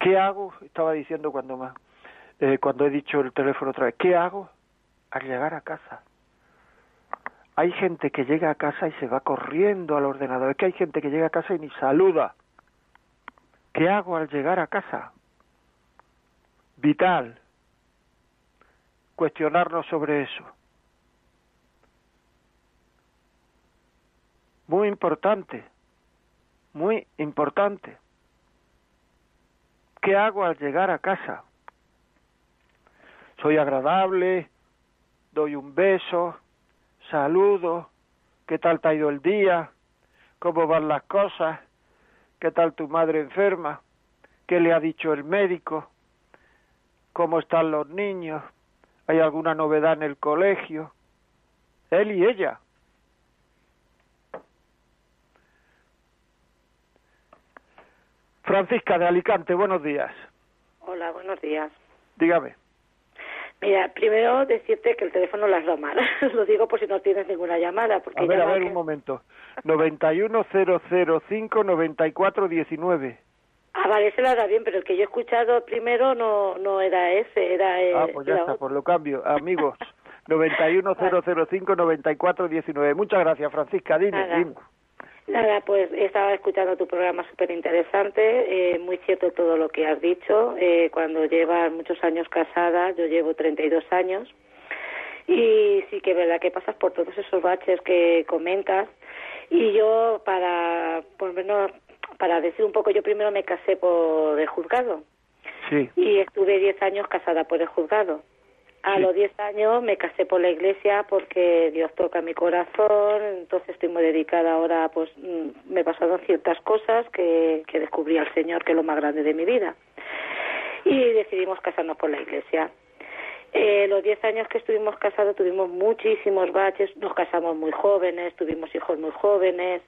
¿Qué hago? Estaba diciendo cuando más, eh, cuando he dicho el teléfono otra vez, ¿qué hago al llegar a casa? Hay gente que llega a casa y se va corriendo al ordenador. Es que hay gente que llega a casa y ni saluda. ¿Qué hago al llegar a casa? Vital. Cuestionarnos sobre eso. Muy importante. Muy importante. ¿Qué hago al llegar a casa? Soy agradable, doy un beso, saludo, ¿qué tal te ha ido el día? ¿Cómo van las cosas? ¿Qué tal tu madre enferma? ¿Qué le ha dicho el médico? ¿Cómo están los niños? ¿Hay alguna novedad en el colegio? Él y ella. Francisca de Alicante, buenos días. Hola, buenos días. Dígame. Mira, primero decirte que el teléfono lo has dado mal. lo digo por si no tienes ninguna llamada. Porque a ver, a ver, que- un momento. 910059419. Ah, vale, ese lo hará bien, pero el que yo he escuchado primero no no era ese, era... eh, Ah, pues ya está, otro. por lo cambio. Amigos, 910059419. Muchas gracias, Francisca. Dime, dime. Nada, pues estaba escuchando tu programa súper interesante, eh, muy cierto todo lo que has dicho. Eh, cuando llevas muchos años casada, yo llevo 32 años, y sí que es verdad que pasas por todos esos baches que comentas. Y yo, para, por lo menos, para decir un poco, yo primero me casé por el juzgado Sí, y estuve 10 años casada por el juzgado. A Sí. los 10 años me casé por la iglesia porque Dios toca mi corazón, entonces estoy muy dedicada ahora, pues mm, me pasaron ciertas cosas que, que descubrí al Señor, que es lo más grande de mi vida. Y decidimos casarnos por la iglesia. Eh, los 10 años que estuvimos casados tuvimos muchísimos baches, nos casamos muy jóvenes, tuvimos hijos muy jóvenes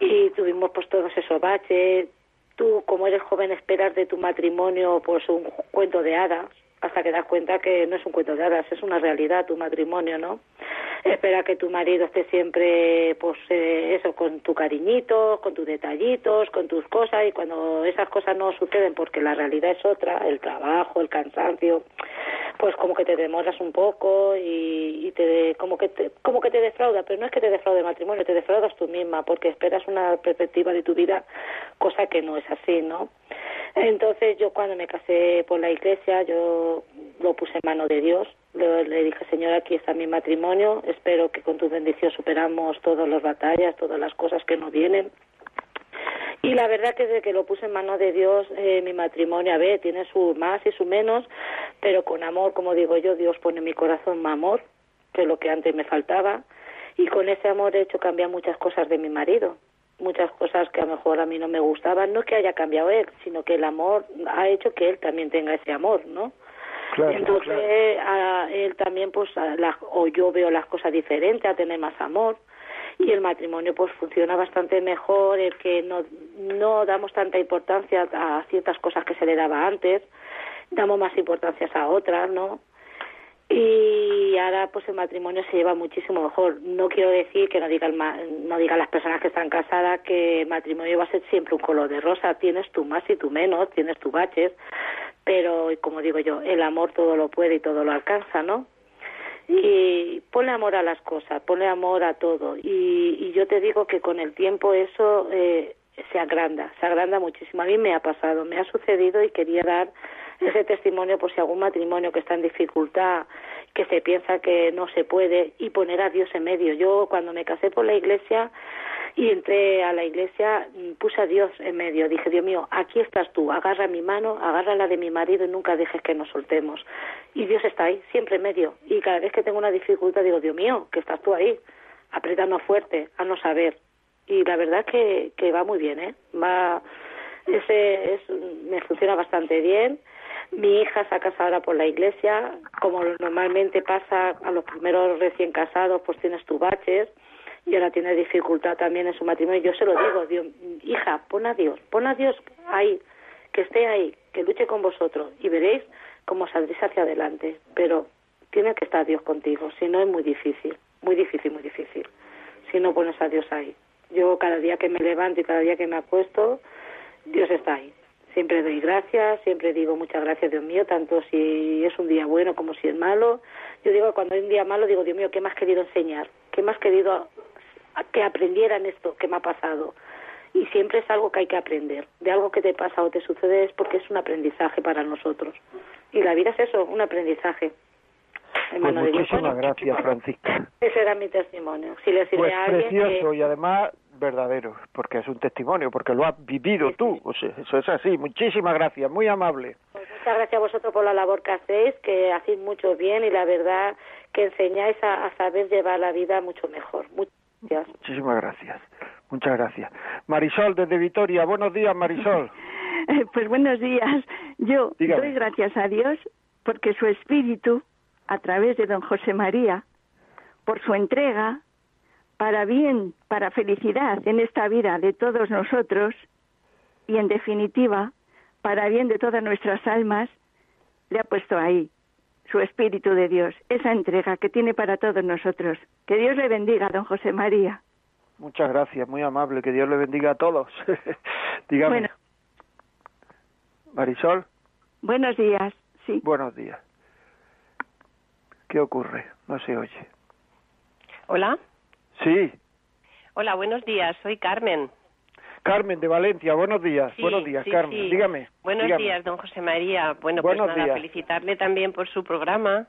y tuvimos pues todos esos baches. Tú, como eres joven, esperas de tu matrimonio pues un cuento de hadas hasta que das cuenta que no es un cuento de hadas, es una realidad tu matrimonio, ¿no? Espera que tu marido esté siempre, pues eh, eso, con tu cariñito, con tus detallitos, con tus cosas y cuando esas cosas no suceden porque la realidad es otra, el trabajo, el cansancio, pues como que te demoras un poco y, y te como que te, como que te defrauda, pero no es que te defraude el matrimonio, te defraudas tú misma porque esperas una perspectiva de tu vida, cosa que no es así, ¿no? Entonces yo cuando me casé por la iglesia, yo lo puse en mano de Dios, le, dije, Señor, aquí está mi matrimonio, espero que con tu bendición superamos todas las batallas, todas las cosas que nos vienen. Y la verdad que desde que lo puse en manos de Dios, eh, mi matrimonio, a ver, tiene su más y su menos, pero con amor, como digo yo, Dios pone en mi corazón más amor, que es lo que antes me faltaba, y con ese amor he hecho cambiar muchas cosas de mi marido, muchas cosas que a lo mejor a mí no me gustaban, no que haya cambiado él, sino que el amor ha hecho que él también tenga ese amor, ¿no? Claro, Entonces, claro. a él también, pues, la- o yo veo las cosas diferentes, a tener más amor. Y el matrimonio, pues, funciona bastante mejor, el que no, no damos tanta importancia a ciertas cosas que se le daba antes, damos más importancias a otras, ¿no? Y ahora, pues, el matrimonio se lleva muchísimo mejor. No quiero decir que no digan, no digan las personas que están casadas que el matrimonio va a ser siempre un color de rosa. Tienes tu más y tu menos, tienes tu baches, pero como digo yo, el amor todo lo puede y todo lo alcanza, ¿no? Y ponle amor a las cosas, ponle amor a todo. Y, y yo te digo que con el tiempo eso eh, se agranda, se agranda muchísimo. A mí me ha pasado, me ha sucedido y quería dar ese testimonio por si algún matrimonio que está en dificultad, que se piensa que no se puede y poner a Dios en medio. Yo cuando me casé por la iglesia y entré a la iglesia mm, puse a Dios en medio. Dije, Dios mío, aquí estás tú, agarra mi mano, agarra la de mi marido y nunca dejes que nos soltemos. Y Dios está ahí, siempre en medio. Y cada vez que tengo una dificultad digo, Dios mío, que estás tú ahí, apretando fuerte, a no saber. Y la verdad que, que va muy bien, ¿eh? Va, ese es, me funciona bastante bien mi hija se ha casado ahora por la iglesia, como normalmente pasa a los primeros recién casados, pues tienes tus baches y ahora tiene dificultad también en su matrimonio. Yo se lo digo, Dios, hija, pon a Dios, pon a Dios ahí, que esté ahí, que luche con vosotros y veréis cómo saldréis hacia adelante. Pero tiene que estar Dios contigo, si no es muy difícil, muy difícil, muy difícil, si no pones a Dios ahí. Yo cada día que me levanto y cada día que me acuesto, Dios está ahí siempre doy gracias, siempre digo muchas gracias, Dios mío, tanto si es un día bueno como si es malo. Yo digo, cuando hay un día malo, digo, Dios mío, ¿qué me has querido enseñar? ¿Qué has querido que aprendieran esto que me ha pasado? Y siempre es algo que hay que aprender. De algo que te pasa o te sucede es porque es un aprendizaje para nosotros. Y la vida es eso, un aprendizaje. Pues muchísimas gracias, Francisca. Ese era mi testimonio. Si le pues precioso y además verdadero, porque es un testimonio, porque lo has vivido tú. O sea, eso es así. Muchísimas gracias, muy amable. Pues muchas gracias a vosotros por la labor que hacéis, que hacéis mucho bien y la verdad que enseñáis a, saber llevar la vida mucho mejor. Muchas gracias. Muchísimas gracias. Muchas gracias. Marisol, desde Vitoria. Buenos días, Marisol. pues buenos días. Yo doy gracias a Dios porque su espíritu, a través de don José María, por su entrega, para bien, para felicidad en esta vida de todos nosotros y en definitiva, para bien de todas nuestras almas, le ha puesto ahí su Espíritu de Dios, esa entrega que tiene para todos nosotros. Que Dios le bendiga, don José María. Muchas gracias, muy amable, que Dios le bendiga a todos. Dígame. Bueno. Marisol. Buenos días, sí. Buenos días. ¿Qué ocurre? No se oye. Hola. Sí. Hola, buenos días. Soy Carmen. Carmen de Valencia, buenos días. buenos días, Carmen. Dígame. Buenos días, don José María. Bueno, pues nada, felicitarle también por su programa.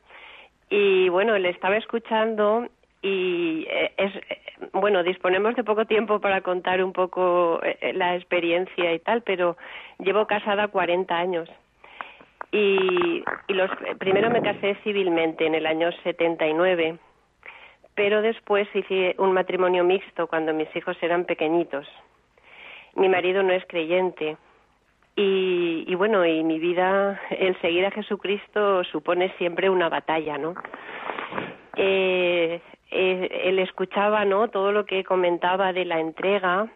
Y bueno, le estaba escuchando y eh, es eh, bueno, disponemos de poco tiempo para contar un poco eh, la experiencia y tal, pero llevo casada 40 años. Y, y los primero me casé civilmente en el año 79 pero después hice un matrimonio mixto cuando mis hijos eran pequeñitos. Mi marido no es creyente y, y, bueno, y mi vida, el seguir a Jesucristo supone siempre una batalla, ¿no? Eh, eh, él escuchaba, ¿no? Todo lo que comentaba de la entrega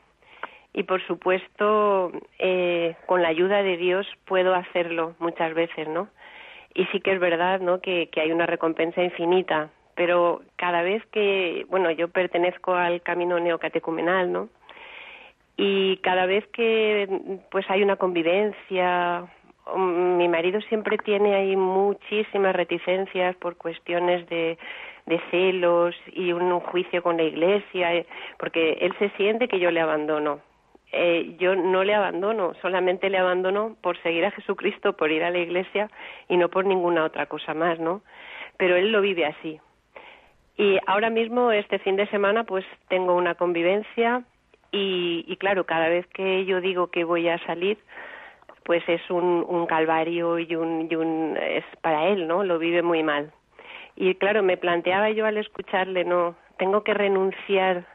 y por supuesto eh, con la ayuda de Dios puedo hacerlo muchas veces, ¿no? Y sí que es verdad, ¿no? Que, que hay una recompensa infinita pero cada vez que, bueno, yo pertenezco al camino neocatecumenal, ¿no? Y cada vez que pues hay una convivencia, mm, mi marido siempre tiene ahí muchísimas reticencias por cuestiones de, celos y un, juicio con la iglesia, eh, porque él se siente que yo le abandono. Eh, yo no le abandono, solamente le abandono por seguir a Jesucristo, por ir a la iglesia y no por ninguna otra cosa más, ¿no? Pero él lo vive así. Y ahora mismo, este fin de semana, pues tengo una convivencia y, y claro, cada vez que yo digo que voy a salir, pues es un, un calvario y un, y un es para él, ¿no? Lo vive muy mal. Y claro, me planteaba yo al escucharle, no, tengo que renunciar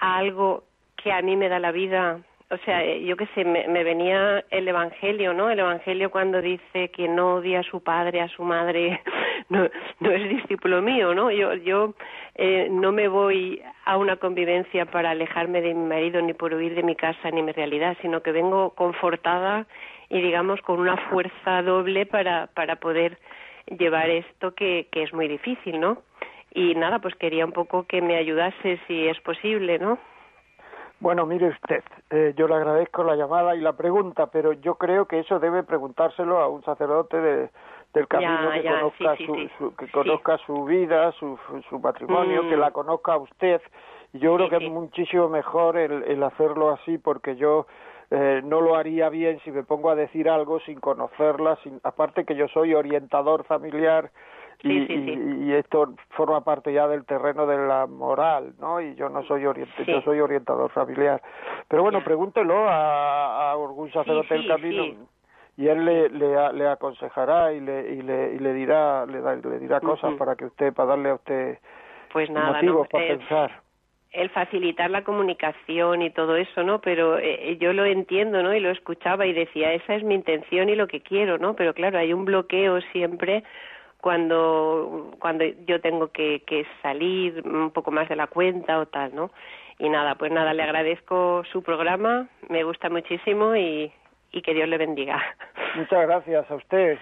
a algo que a mí me da la vida. O sea, yo qué sé, me, venía el Evangelio, ¿no? El Evangelio cuando dice que no odia a su padre, a su madre, no, es discípulo mío, ¿no? Yo, yo eh, no me voy a una convivencia para alejarme de mi marido ni por huir de mi casa ni mi realidad, sino que vengo confortada y digamos con una fuerza doble para, para poder llevar esto que es muy difícil, ¿no? Y nada, pues quería un poco que me ayudase si es posible, ¿no? Bueno, mire usted, eh, yo le agradezco la llamada y la pregunta, pero yo creo que eso debe preguntárselo a un sacerdote de, del camino que, conozca su, que conozca su vida, su, su matrimonio, que la mm. conozca a usted. Y yo creo que es muchísimo mejor el, el hacerlo así porque yo eh, no lo haría bien si me pongo a decir algo sin conocerla, sin, aparte que yo soy orientador familiar y, esto forma parte ya del terreno de la moral, ¿no? Y yo no soy orientador, yo soy orientador familiar. Pero bueno, pregúntelo a, a algún sacerdote del camino y él le, le, le, aconsejará y le, y le, y le dirá le, le dirá cosas para que usted para darle a usted pues nada, motivos para pensar el facilitar la comunicación y todo eso, ¿no? Pero eh, yo lo entiendo, ¿no? Y lo escuchaba y decía, esa es mi intención y lo que quiero, ¿no? Pero claro, hay un bloqueo siempre cuando cuando yo tengo que, que salir un poco más de la cuenta o tal, ¿no? Y nada, pues nada, le agradezco su programa, me gusta muchísimo y, y que Dios le bendiga. Muchas gracias a usted.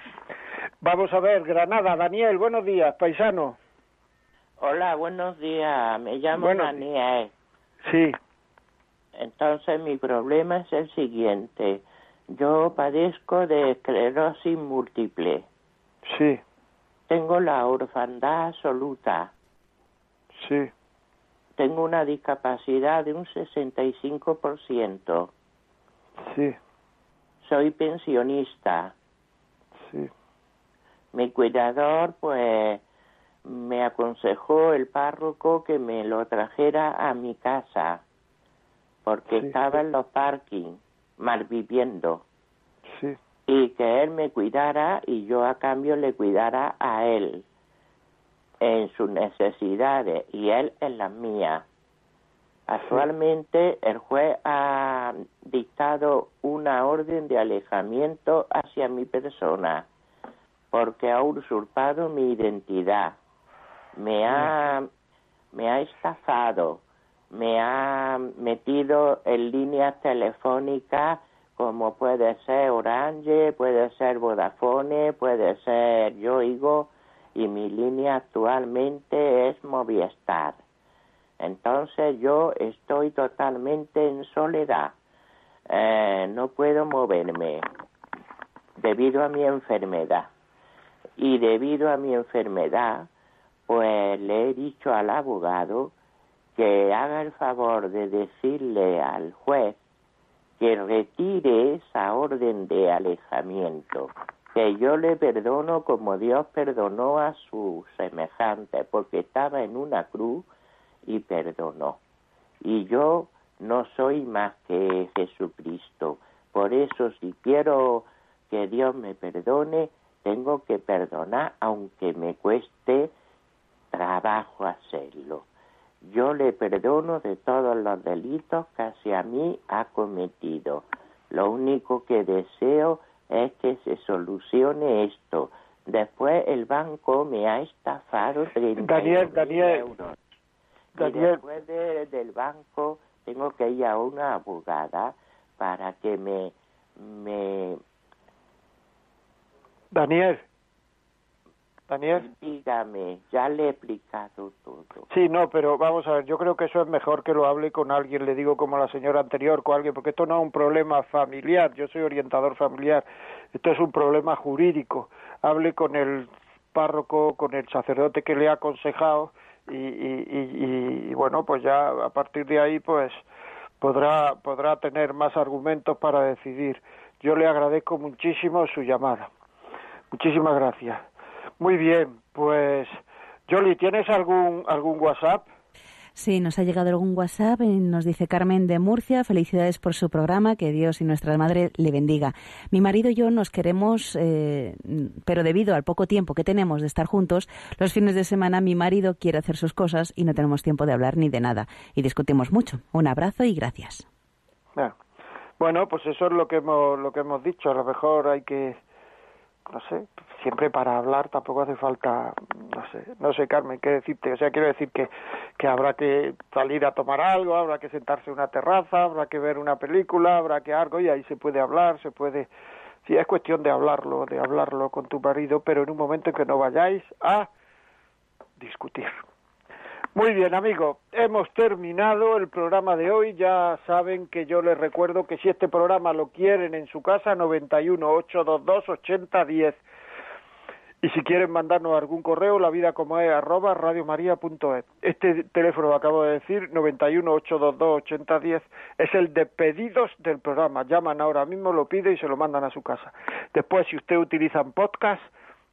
Vamos a ver, Granada, Daniel, buenos días, paisano. Hola, buenos días. Me llamo Daniel. Sí. Entonces mi problema es el siguiente. Yo padezco de esclerosis múltiple. Sí. Tengo la orfandad absoluta. Sí. Tengo una discapacidad de un 65%. Sí. Soy pensionista. Sí. Mi cuidador, pues, me aconsejó el párroco que me lo trajera a mi casa porque estaba en los parking malviviendo. Y que él me cuidara y yo a cambio le cuidara a él en sus necesidades y él en las mías. Actualmente el juez ha dictado una orden de alejamiento hacia mi persona porque ha usurpado mi identidad me ha, me ha estafado, me ha metido en líneas telefónicas como puede ser Orange, puede ser Vodafone, puede ser Yoigo y mi línea actualmente es Movistar. Entonces yo estoy totalmente en soledad, eh, no puedo moverme debido a mi enfermedad y debido a mi enfermedad pues le he dicho al abogado que haga el favor de decirle al juez que retire esa orden de alejamiento, que yo le perdono como Dios perdonó a su semejante, porque estaba en una cruz y perdonó. Y yo no soy más que Jesucristo. Por eso si quiero que Dios me perdone, tengo que perdonar aunque me cueste trabajo hacerlo. Yo le perdono de todos los delitos que hacia mí ha cometido. Lo único que deseo es que se solucione esto. Después el banco me ha estafado 30 Daniel, Daniel, euros. Daniel. después del banco tengo que ir a una abogada para que me... me Daniel, Daniel. Dígame, ya le he explicado todo. Sí, no, pero vamos a ver, yo creo que eso es mejor que lo hable con alguien, le digo como la señora anterior, con alguien, porque esto no es un problema familiar, yo soy orientador familiar, esto es un problema jurídico. Hable con el párroco, con el sacerdote que le ha aconsejado y, y, y, bueno, pues ya a partir de ahí pues podrá, podrá tener más argumentos para decidir. Yo le agradezco muchísimo su llamada. Muchísimas gracias. Muy bien, pues Jolly, ¿tienes algún, algún WhatsApp? Sí, nos ha llegado algún WhatsApp y nos dice Carmen de Murcia, felicidades por su programa, que Dios y nuestra madre le bendiga. Mi marido y yo nos queremos, eh, pero debido al poco tiempo que tenemos de estar juntos, los fines de semana mi marido quiere hacer sus cosas y no tenemos tiempo de hablar ni de nada. Y discutimos mucho. Un abrazo y gracias. Bueno, pues eso es lo que hemos, lo que hemos dicho. A lo mejor hay que no sé, siempre para hablar tampoco hace falta, no sé, no sé Carmen, qué decirte, o sea, quiero decir que, que habrá que salir a tomar algo, habrá que sentarse en una terraza, habrá que ver una película, habrá que algo y ahí se puede hablar, se puede, sí, es cuestión de hablarlo, de hablarlo con tu marido, pero en un momento en que no vayáis a discutir. Muy bien, amigos, hemos terminado el programa de hoy. Ya saben que yo les recuerdo que si este programa lo quieren en su casa, 91 822 8010. Y si quieren mandarnos algún correo, la vida como es arroba radiomaria.es. Este teléfono acabo de decir, 91 822 8010, es el de pedidos del programa. Llaman ahora mismo, lo piden y se lo mandan a su casa. Después, si usted utiliza podcast,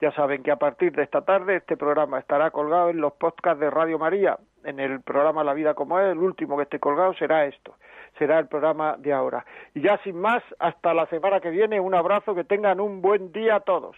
Ya saben que a partir de esta tarde este programa estará colgado en los podcasts de Radio María. En el programa La Vida como es, el último que esté colgado será esto, será el programa de ahora. Y ya sin más, hasta la semana que viene, un abrazo, que tengan un buen día a todos.